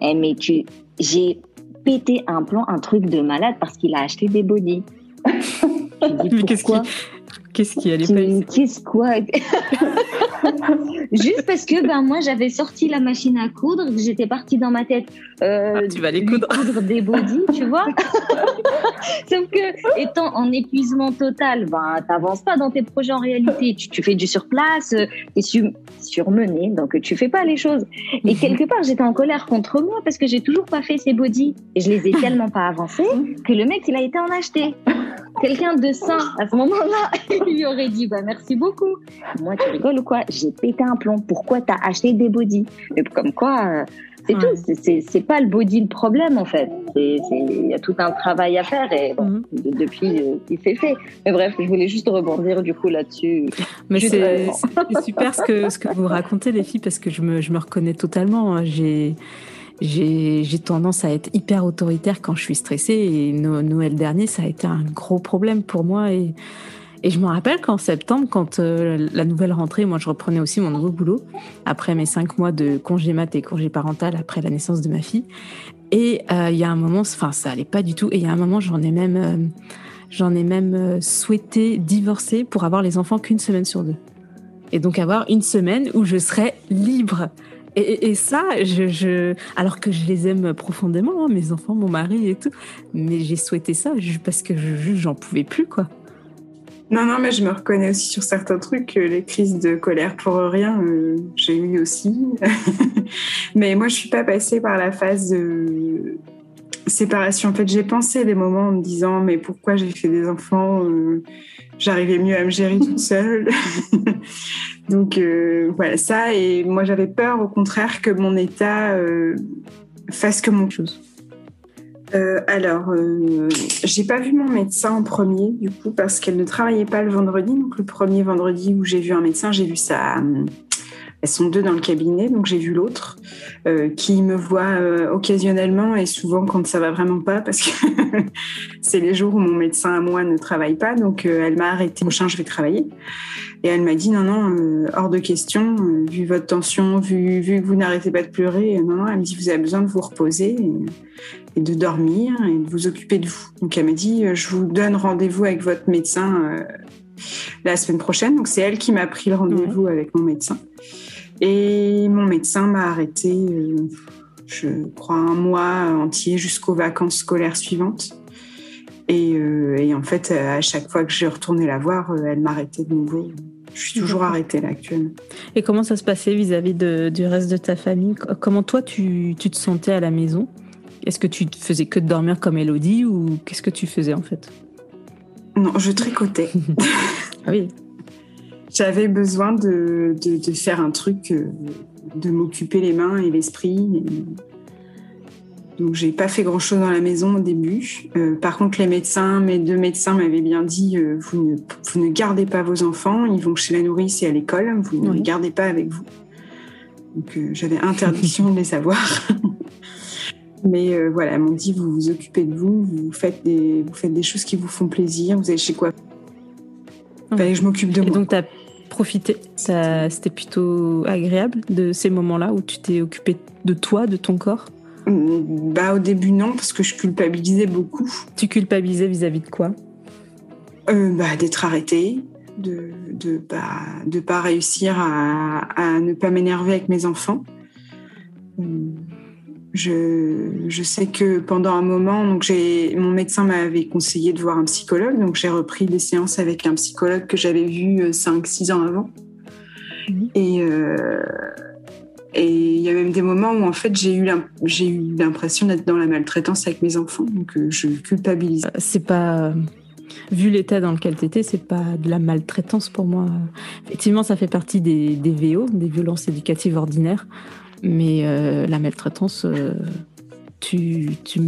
Eh, mais tu, j'ai pété un plan, un truc de malade parce qu'il a acheté des bodys. mais qu'est-ce qui, qu'est-ce qui allait pas Qu'est-ce quoi [laughs] Juste parce que ben moi j'avais sorti la machine à coudre, j'étais partie dans ma tête. Euh, ah, tu vas les coudre. coudre des bodys, tu vois. [laughs] Sauf que étant en épuisement total, ben t'avances pas dans tes projets en réalité. Tu, fais du surplace, euh, t'es donc tu fais pas les choses. Et quelque part j'étais en colère contre moi parce que j'ai toujours pas fait ces bodys et je les ai [laughs] tellement pas avancés que le mec il a été en acheter. [laughs] Quelqu'un de sain à ce moment-là, [laughs] il lui aurait dit bah merci beaucoup. Moi tu rigoles ou quoi? J'ai pété un plomb. Pourquoi t'as acheté des bodys? Comme quoi. Euh, c'est tout. C'est pas le body le problème en fait. Il y a tout un travail à faire et bon, mhm. depuis euh, il s'est fait. Mais bref, je voulais juste rebondir du coup là-dessus. Mais c'est super ce que ce que vous racontez les filles parce que je me je me reconnais totalement. Hein. J'ai j'ai tendance à être hyper autoritaire quand je suis stressée et Noël dernier ça a été un gros problème pour moi et et je me rappelle qu'en septembre, quand euh, la nouvelle rentrée, moi je reprenais aussi mon nouveau boulot, après mes cinq mois de congé mat et congé parental après la naissance de ma fille. Et euh, il y a un moment, enfin ça allait pas du tout, et il y a un moment j'en ai même, euh, j'en ai même souhaité divorcer pour avoir les enfants qu'une semaine sur deux. Et donc avoir une semaine où je serais libre. Et, ça, je, je, alors que je les aime profondément, hein, mes enfants, mon mari et tout, mais j'ai souhaité ça parce que je, j'en pouvais plus, quoi. Non, non, mais je me reconnais aussi sur certains trucs. Les crises de colère pour rien, euh, j'ai eu aussi. [laughs] mais moi, je suis pas passée par la phase de séparation. En fait, j'ai pensé des moments en me disant, mais pourquoi j'ai fait des enfants euh, J'arrivais mieux à me gérer toute seule? [laughs] Donc euh, voilà, ça. Et moi, j'avais peur, au contraire, que mon état fasse que mon chose. Euh, alors, euh, j'ai pas vu mon médecin en premier, du coup, parce qu'elle ne travaillait pas le vendredi. Donc, le premier vendredi où j'ai vu un médecin, j'ai vu ça. Elles sont deux dans le cabinet, donc j'ai vu l'autre euh, qui me voit occasionnellement et souvent quand ça va vraiment pas, parce que [laughs] c'est les jours où mon médecin à moi ne travaille pas. Donc, elle m'a arrêté. Prochain, je vais travailler. Et elle m'a dit non, non, hors de question, vu votre tension, vu, vu que vous n'arrêtez pas de pleurer, non, non, elle me dit vous avez besoin de vous reposer et de dormir et de vous occuper de vous. Donc elle m'a dit, euh, je vous donne rendez-vous avec votre médecin euh, la semaine prochaine. Donc c'est elle qui m'a pris le rendez-vous avec mon médecin. Et mon médecin m'a arrêté, euh, je crois, un mois entier jusqu'aux vacances scolaires suivantes. Et, en fait, à chaque fois que j'ai retourné la voir, elle m'arrêtait de nouveau. Je suis toujours arrêtée là actuellement. Et comment ça se passait vis-à-vis du reste de ta famille? Comment toi tu, tu te sentais à la maison? Est-ce que tu faisais que de dormir comme Elodie ou qu'est-ce que tu faisais en fait? Non, je tricotais. [laughs] ah oui. J'avais besoin de, de, faire un truc, euh, de m'occuper les mains et l'esprit. Donc j'ai pas fait grand chose dans la maison au début. Euh, par contre, les médecins, mes deux médecins m'avaient bien dit euh, vous, ne, vous, ne, gardez pas vos enfants, ils vont chez la nourrice et à l'école, vous ne les gardez pas avec vous. Donc j'avais interdiction de les avoir. [laughs] Mais voilà, elles m'ont dit vous vous occupez de vous, vous faites des, vous faites des choses qui vous font plaisir, vous allez chez quoi Fallait que je m'occupe de Et moi. donc profité, c'était plutôt agréable de ces moments-là où tu t'es occupé de toi, de ton corps mmh, Bah au début non, parce que je culpabilisais beaucoup. Tu culpabilisais vis-à-vis de quoi? Euh, bah, D'être arrêtée, de de pas de pas réussir à, à ne pas m'énerver avec mes enfants. Mmh. Je, je, sais que pendant un moment, donc j'ai, mon médecin m'avait conseillé de voir un psychologue, donc j'ai repris des séances avec un psychologue que j'avais vu 5-6 euh, ans avant. Et euh, et il y a même des moments où en fait j'ai eu j'ai eu l'impression d'être dans la maltraitance avec mes enfants, donc euh, je culpabilise. C'est pas vu l'état dans lequel tu étais, c'est pas de la maltraitance pour moi. Effectivement, ça fait partie des, des VO, des violences éducatives ordinaires. Mais euh, la maltraitance, euh, tu, tu,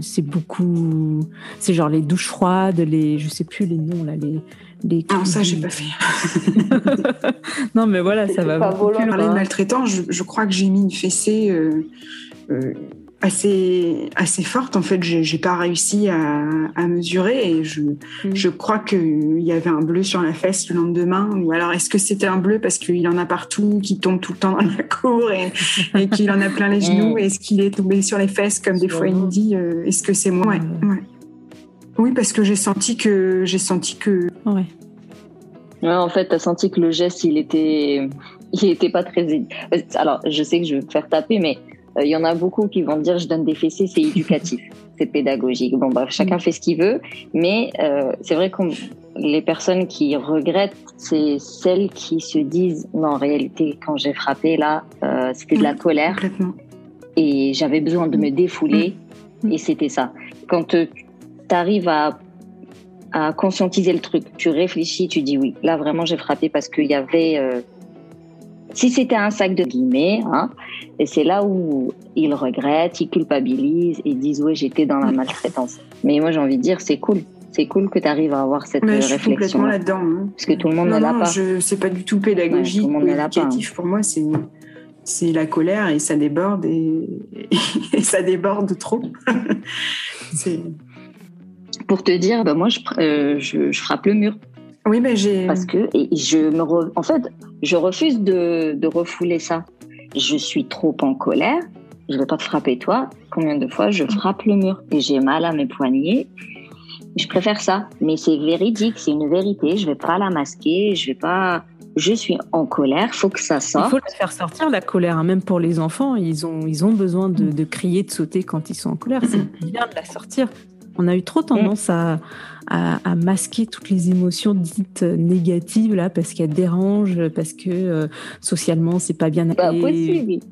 c'est beaucoup. C'est genre les douches froides, les. Je sais plus les noms, là, les. les non, ça, j'ai pas fait. [laughs] non, mais voilà, ça va. Pas Parler de maltraitance, je, je, crois que j'ai mis une fessée. Euh, assez assez forte. En fait, j'ai pas réussi à, à, mesurer et je, mm. je crois qu'il y avait un bleu sur la fesse le lendemain. Ou alors, est-ce que c'était un bleu parce qu'il en a partout, qui tombe tout le temps dans la [laughs] cour et, et qu'il en a plein les genoux? Mm. Est-ce qu'il est tombé sur les fesses comme des fois il me dit euh, Est-ce que c'est moi? Ouais, ouais. Oui, parce que j'ai senti que j'ai senti que. Ouais. ouais en fait, tu as senti que le geste, il était il était pas très. Alors, je sais que je vais me faire taper, mais euh, il y en a beaucoup qui vont dire je donne des fessées, c'est éducatif, [laughs] c'est pédagogique. Bon, bref, chacun mm. fait ce qu'il veut, mais euh, c'est vrai que les personnes qui regrettent, c'est celles qui se disent non, en réalité, quand j'ai frappé là, euh, c'était de la mm, colère et j'avais besoin de me défouler mm. et c'était ça. Quand tu arrives à à conscientiser le truc. Tu réfléchis, tu dis oui. Là, vraiment, j'ai frappé parce qu'il y avait si c'était un sac de guillemets, hein, et c'est là où ils regrettent, ils culpabilisent, ils disent ouais j'étais dans la maltraitance. Mais moi j'ai envie de dire c'est cool, c'est cool que tu arrives à avoir cette Mais je suis complètement là-dedans. Hein. Parce que tout le monde ne l'a pas. Je c'est pas du tout pédagogique ou éducatif pour moi, c'est c'est la colère et ça déborde et, [laughs] et ça déborde trop. [laughs] c'est pour te dire, bah moi je, euh, je, je frappe le mur. Oui, mais j'ai. Parce que et je me, en fait, je refuse de, de refouler ça. Je suis trop en colère. Je vais pas te frapper toi. Combien de fois je frappe le mur et j'ai mal à mes poignets? Je préfère ça, mais c'est véridique, c'est une vérité. Je vais pas la masquer. Je vais pas. Je suis en colère. Faut que ça sorte. Il faut faire sortir la colère, hein. même pour les enfants. Ils ont, ils ont besoin de, de crier, de sauter quand ils sont en colère. C'est [laughs] bien de la sortir. On a eu trop tendance à, à, masquer toutes les émotions dites négatives là parce qu'elles dérangent, parce que euh, socialement c'est pas bien. Pas possible.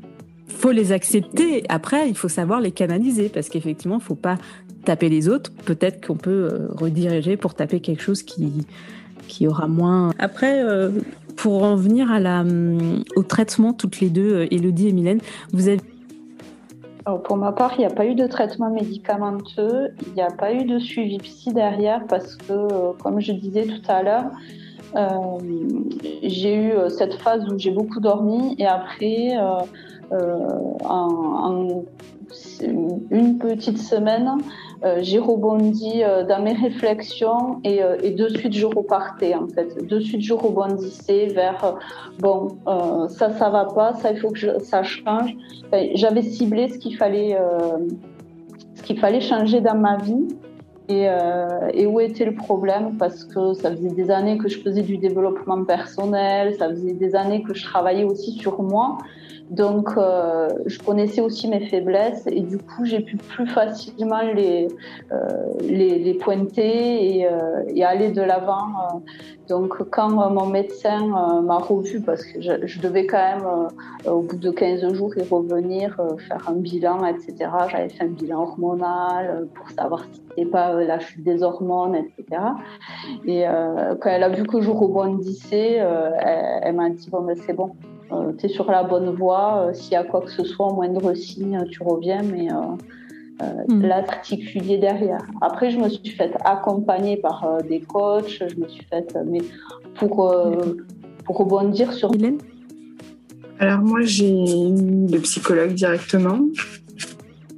Faut les accepter. Après, il faut savoir les canaliser parce qu'effectivement, faut pas taper les autres. Peut-être qu'on peut, euh, rediriger pour taper quelque chose qui qui aura moins. Après, euh, pour en venir à la, au traitement, toutes les deux, Elodie et Mylène, vous avez pour ma part, il n'y a pas eu de traitement médicamenteux, il n'y a pas eu de suivi psy derrière parce que, euh, comme je disais tout à l'heure, euh, j'ai eu euh, cette phase où j'ai beaucoup dormi et après, en, une petite semaine, j'ai rebondi euh, dans mes réflexions et, euh, et, de suite je repartais en fait. De suite je rebondissais vers bon ça ça va pas, ça il faut que ça change. J'avais ciblé ce qu'il fallait fallait changer dans ma vie. Et, et, où était le problème Parce que ça faisait des années que je faisais du développement personnel, ça faisait des années que je travaillais aussi sur moi. Donc, euh, je connaissais aussi mes faiblesses et du coup, j'ai pu plus facilement les, euh, les, les, pointer et, euh, et aller de l'avant. Euh. Donc, quand mon médecin m'a revu, parce que je, je devais quand même, au bout de 15 jours, y revenir, faire un bilan, etc. J'avais fait un bilan hormonal pour savoir si c'était pas la chute des hormones, etc. Et quand elle a vu que je rebondissais, elle, elle m'a dit, bon, ben, c'est bon euh, tu es sur la bonne voie. Euh, s'il y a quoi que ce soit, au moindre signe, tu reviens, mais mm. là, particulier derrière. Après, je me suis fait accompagner par des coachs, je me suis fait, mais pour, pour rebondir sur. Hélène? Alors, moi, j'ai eu le psychologue directement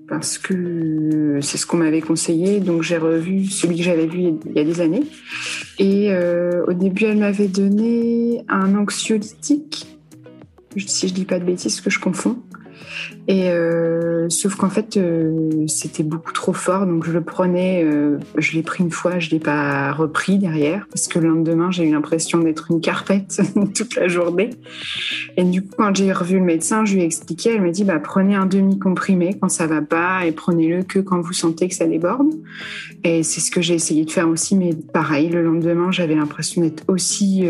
parce que c'est ce qu'on m'avait conseillé. Donc j'ai revu celui que j'avais vu il y a des années. Et au début, elle m'avait donné un anxiolytique si je dis pas de bêtises, que je confonds. Et euh, sauf qu'en fait, euh, c'était beaucoup trop fort, donc je le prenais. Euh, je l'ai pris une fois, je l'ai pas repris derrière parce que le lendemain, j'ai eu l'impression d'être une carpette [laughs] toute la journée. Et du coup, quand j'ai revu le médecin, je lui ai expliqué. Elle m'a dit bah prenez un demi comprimé quand ça va pas et prenez-le que quand vous sentez que ça déborde. Et c'est ce que j'ai essayé de faire aussi, mais pareil, le lendemain, j'avais l'impression d'être aussi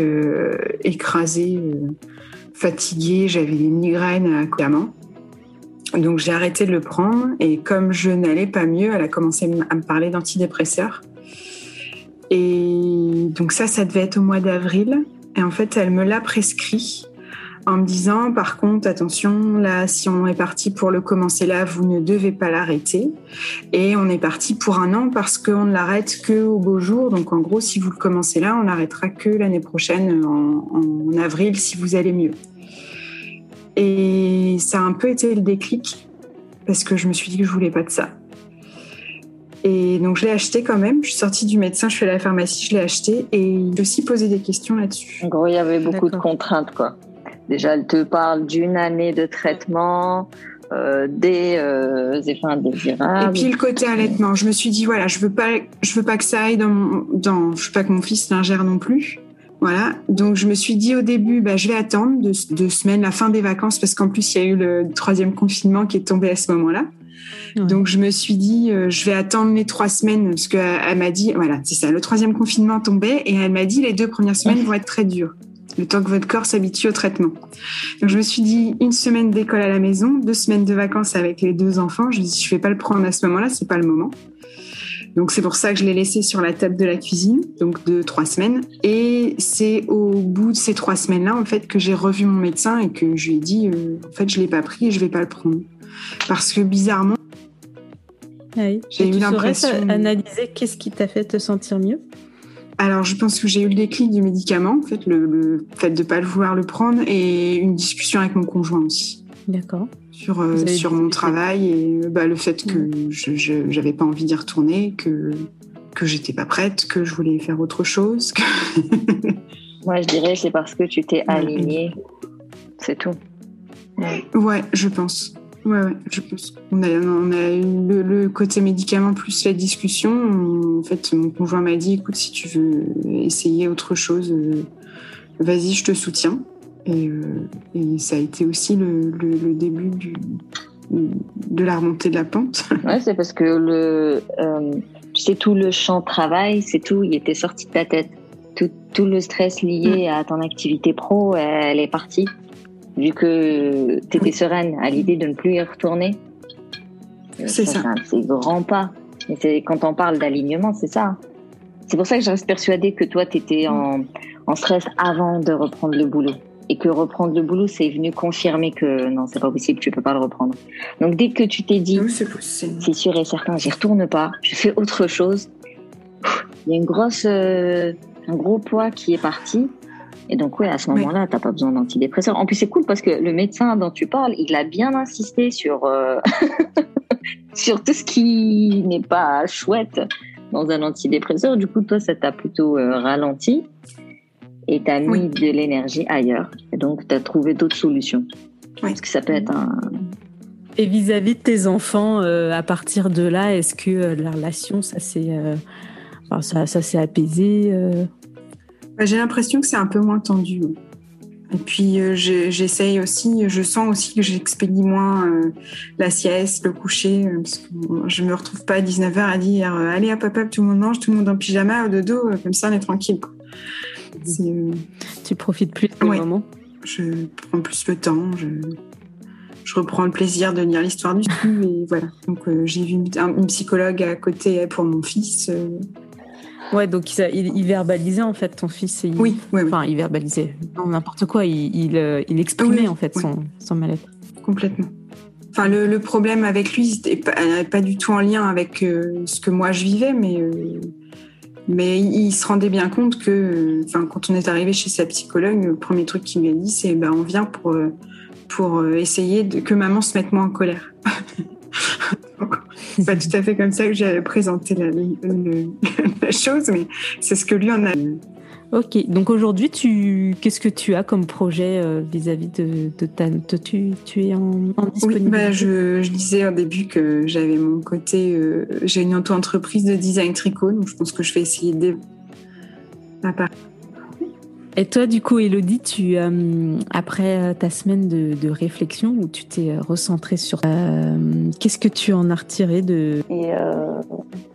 écrasée fatiguée, j'avais des migraines clairement. Donc j'ai arrêté de le prendre et comme je n'allais pas mieux, elle a commencé à me parler d'antidépresseurs. Et donc ça, ça devait être au mois d'avril. Et en fait, elle me l'a prescrit en me disant, par contre, attention, là, si on est parti pour le commencer là, vous ne devez pas l'arrêter. Et on est parti pour un an parce qu'on ne l'arrête que au beau jour. Donc, en gros, si vous le commencez là, on l'arrêtera que l'année prochaine, en, avril, si vous allez mieux. Et ça a un peu été le déclic parce que je me suis dit que je voulais pas de ça. Et donc je l'ai acheté quand même. Je suis sortie du médecin, je suis allée à la pharmacie, je l'ai acheté et j'ai aussi posé des questions là-dessus. En gros, il y avait beaucoup de contraintes, quoi. Déjà, elle te parle d'une année de traitement, euh, des euh, effets indésirables. Et puis le côté allaitement. Je me suis dit voilà, je veux pas, je veux pas que ça aille dans, dans je veux pas que mon fils l'ingère non plus Voilà, donc je me suis dit au début, bah, je vais attendre deux, deux, semaines, la fin des vacances, parce qu'en plus, il y a eu le troisième confinement qui est tombé à ce moment-là. Donc je me suis dit, euh, je vais attendre les trois semaines, parce qu'elle elle, m'a dit, voilà, c'est ça, le troisième confinement tombait, et elle m'a dit, les deux premières semaines vont être très dures, le temps que votre corps s'habitue au traitement. Donc je me suis dit, une semaine d'école à la maison, deux semaines de vacances avec les deux enfants, je me dit, je vais pas le prendre à ce moment-là, c'est pas le moment. Donc c'est pour ça que je l'ai laissé sur la table de la cuisine, donc de trois semaines. Et c'est au bout de ces trois semaines-là, en fait, que j'ai revu mon médecin et que je lui ai dit, euh, en fait, je l'ai pas pris et je vais pas le prendre. Parce que bizarrement, oui. j'ai eu l'impression. analyser qu'est-ce qui t'a fait te sentir mieux? Alors, je pense que j'ai eu le déclic du médicament, en fait, le, fait de ne pas le vouloir le prendre, et une discussion avec mon conjoint aussi. D'accord sur, euh, sur mon travail et bah, le fait que mm. je n'avais pas envie d'y retourner, que, que j'étais pas prête, que je voulais faire autre chose. [laughs] Moi, je dirais c'est parce que tu t'es alignée. C'est tout. Ouais. je pense. Ouais, ouais, je pense. On a, on a eu le, côté médicament plus la discussion. En fait, mon conjoint m'a dit écoute, si tu veux essayer autre chose, euh, vas-y, je te soutiens. Euh, et, ça a été aussi le, début du, de la remontée de la pente. [laughs] Ouais, c'est parce que le, euh, tu tout le champ travail, c'est tout, il était sorti de ta tête. Tout, tout le stress lié mm. à ton activité pro, elle est partie. Vu que tu étais sereine à l'idée de ne plus y retourner. C'est ça. C'est grand pas. Mais c'est quand on parle d'alignement, c'est ça. C'est pour ça que je reste persuadée que toi, tu étais en, en stress avant de reprendre le boulot et que reprendre le boulot, c'est venu confirmer que non, c'est pas possible, tu peux pas le reprendre. Donc dès que tu t'es dit, c'est sûr et certain, j'y retourne pas, je fais autre chose, il y a une grosse, euh, un gros poids qui est parti. Et donc, ouais, à ce moment-là, tu t'as pas besoin d'antidépresseurs. En plus, c'est cool parce que le médecin dont tu parles, il a bien insisté sur, euh, [laughs] sur tout ce qui n'est pas chouette dans un antidépresseur. Du coup, toi, ça t'a plutôt euh, ralenti et tu as mis de l'énergie ailleurs. Et donc, tu as trouvé d'autres solutions. Est-ce que ça peut être un. Et vis-à-vis de tes enfants, euh, à partir de là, est-ce que euh, la relation, ça s'est euh, ça, ça apaisé bah, J'ai l'impression que c'est un peu moins tendu. Et puis j'essaye aussi, je sens aussi que j'expédie moins la sieste, le coucher, parce que je me retrouve pas à 19h à dire allez hop hop hop, tout le monde mange, tout le monde en pyjama, au dodo, comme ça on est tranquille. Euh, tu profites plus du moment Je prends plus le temps. Je, je reprends le plaisir de lire l'histoire du film. Et voilà. Donc, euh, j'ai vu une, psychologue à côté pour mon fils. Euh. Ouais, donc il, verbalisait en fait ton fils. oui, Enfin, il verbalisait. n'importe quoi. Il, il, exprimait en fait son, son mal-être. Complètement. Enfin, le, problème avec lui, c'était pas, pas, du tout en lien avec ce que moi je vivais, mais mais il se rendait bien compte que, enfin, quand on est arrivé chez sa psychologue, le premier truc qu'il m'a dit, c'est ben, on vient pour, pour essayer de, que maman se mette moins en colère. [laughs] c'est pas tout à fait comme ça que j'ai présenté la, la, chose, mais c'est ce que lui en a. Ok, donc aujourd'hui, tu, qu'est-ce que tu as comme projet euh, vis-à-vis de, de ta, tu, tu es en, en disponibilité oui, bah je, je, disais au début que j'avais mon côté, euh, j'ai une auto-entreprise de design tricot, donc je pense que je vais essayer de part et toi, du coup, Elodie, tu, euh, après euh, ta semaine de, réflexion où tu t'es euh, recentrée sur... Qu'est-ce que tu en as retiré de... Et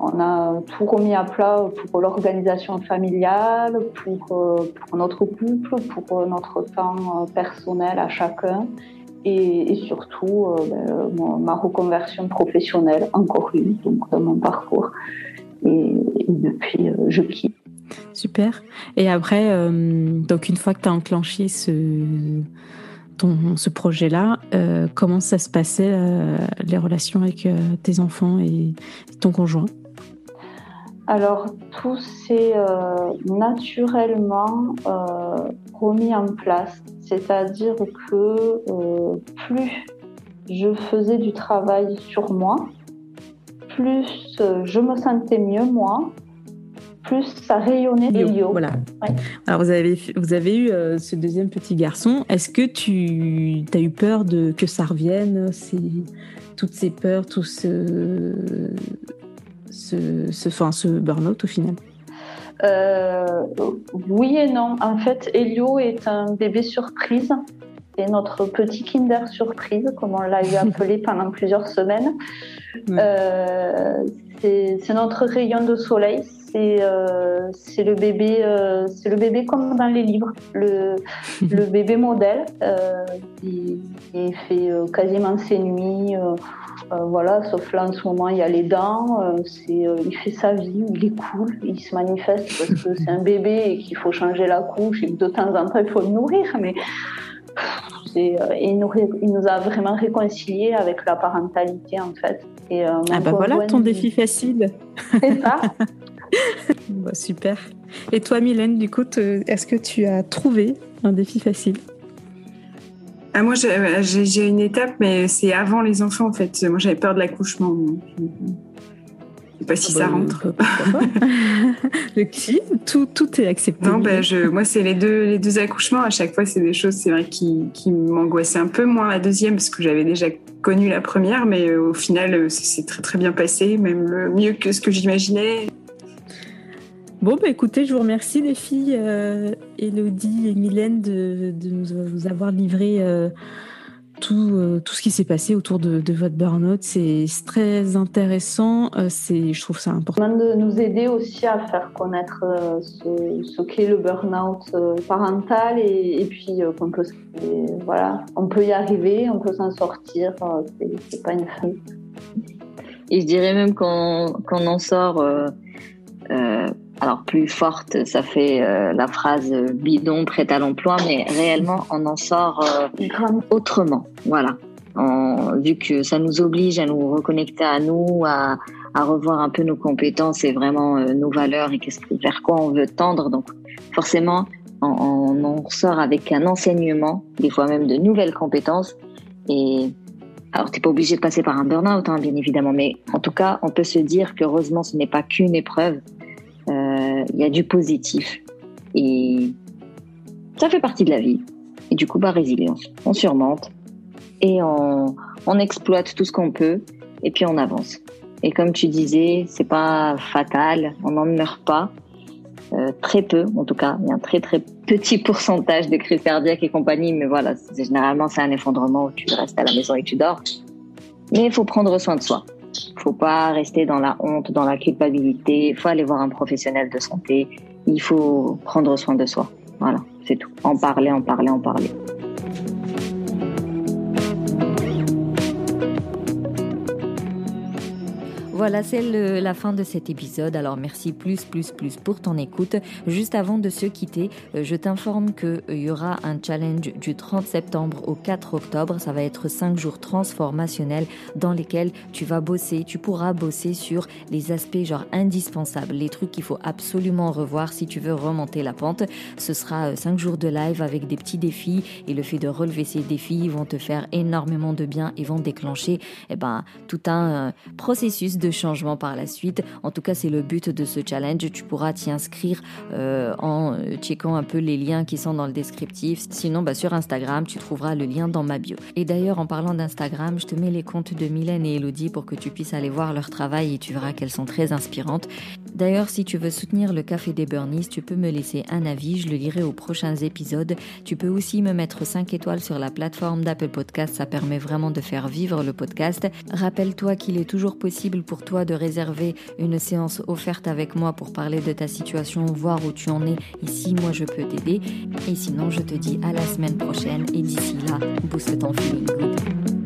on a tout remis à plat pour l'organisation familiale, pour, notre couple, pour notre temps personnel à chacun. Et, surtout ben, ma reconversion professionnelle, encore une, donc dans mon parcours. Et, et depuis, je quitte Super. Et après, euh, donc une fois que tu as enclenché ce, ce projet-là, euh, comment ça se passait euh, les relations avec tes enfants et ton conjoint? Alors, tout s'est naturellement remis en place. C'est-à-dire que plus je faisais du travail sur moi, plus je me sentais mieux moi, plus ça rayonnait Yo. Voilà. Alors vous avez, vous avez eu euh, ce deuxième petit garçon. Est-ce que tu as eu peur de que ça revienne, toutes ces peurs, tout ce, ce, ce, ce burn-out au final? Oui et non. En fait, Elio est un bébé surprise. C'est notre petit Kinder surprise, comme on l'a eu [laughs] appelé pendant plusieurs semaines. c'est notre rayon de soleil euh, c'est le bébé, euh, c'est le bébé comme dans les livres, le, le [laughs] bébé modèle. Euh, il, fait quasiment ses nuits. voilà, sauf là en ce moment il y a les dents. il fait sa vie, il est cool, il se manifeste parce que c'est un bébé et qu'il faut changer la couche et que de temps en temps il faut le nourrir. Mais il nous, il nous a vraiment réconciliés avec la parentalité en fait. Et, ah bah voilà ton défi facile. C'est ça. [laughs] [laughs] Bah, super. Et toi, Mylène, du coup, est-ce que tu as trouvé un défi facile? Ah, Moi, j'ai une étape, mais c'est avant les enfants, en fait. Moi, j'avais peur de l'accouchement. Je sais pas si ah ça bah, rentre. [laughs] le qui tout, tout est accepté. Non, ben je, moi, c'est les deux, les deux accouchements. À chaque fois, c'est des choses, c'est vrai, qui, qui m'angoissaient un peu moins la deuxième, parce que j'avais déjà connu la première, mais euh, au final, c'est très, très bien passé, même mieux que ce que j'imaginais. Bon, bah écoutez, je vous remercie les filles, euh, Elodie et Mylène, de, nous avoir livré euh, tout, euh, tout ce qui s'est passé autour de, votre burn-out. C'est très intéressant. c'est, je trouve ça important. De nous aider aussi à faire connaître ce, qu'est le burn-out parental et, puis qu'on peut, voilà, on peut y arriver, on peut s'en sortir. c'est pas une fin. Et je dirais même qu'on en sort alors plus forte, ça fait euh, la phrase bidon prête à l'emploi, mais réellement on en sort euh, autrement. Voilà. vu que ça nous oblige à nous reconnecter à nous, à, revoir un peu nos compétences et vraiment euh, nos valeurs et qu'est-ce vers quoi on veut tendre. Donc forcément, on, en sort avec un enseignement, des fois même de nouvelles compétences. Et alors t'es pas obligé de passer par un burn-out, hein, bien évidemment, mais en tout cas, on peut se dire qu'heureusement, ce n'est pas qu'une épreuve euh, il y a du positif. Et ça fait partie de la vie. Et du coup, bah, résilience. On surmonte et on, on exploite tout ce qu'on peut et puis on avance. Et comme tu disais, c'est pas fatal, on n'en meurt pas. Euh, très peu, en tout cas, il y a un très très petit pourcentage de crise cardiaque et compagnie, mais voilà, généralement c'est un effondrement où tu restes à la maison et tu dors. Mais il faut prendre soin de soi. Faut pas rester dans la honte, dans la culpabilité. Il faut aller voir un professionnel de santé. Il faut prendre soin de soi. Voilà, c'est tout. En parler, en parler, en parler. Voilà, c'est la fin de cet épisode. Alors merci plus, plus, plus pour ton écoute. Juste avant de se quitter, euh, je t'informe qu'il euh, y aura un challenge du 30 septembre au 4 octobre. Ça va être 5 jours transformationnels dans lesquels tu vas bosser, tu pourras bosser sur les aspects genre indispensables, les trucs qu'il faut absolument revoir si tu veux remonter la pente. Ce sera 5 euh, jours de live avec des petits défis et le fait de relever ces défis vont te faire énormément de bien et vont déclencher eh ben, tout un processus de changement par la suite. En tout cas, c'est le but de ce challenge. Tu pourras t'y inscrire euh, en checkant un peu les liens qui sont dans le descriptif. Sinon, bah, sur Instagram, tu trouveras le lien dans ma bio. Et d'ailleurs, en parlant d'Instagram, je te mets les comptes de Mylène et Elodie pour que tu puisses aller voir leur travail et tu verras qu'elles sont très inspirantes. D'ailleurs, si tu veux soutenir le Café des Burnies, tu peux me laisser un avis, je le lirai aux prochains épisodes. Tu peux aussi me mettre 5 étoiles sur la plateforme d'Apple Podcast, ça permet vraiment de faire vivre le podcast. Rappelle-toi qu'il est toujours possible pour toi de réserver une séance offerte avec moi pour parler de ta situation, voir où tu en es Ici, moi je peux t'aider. Et sinon, je te dis à la semaine prochaine et d'ici là, booste ton feeling.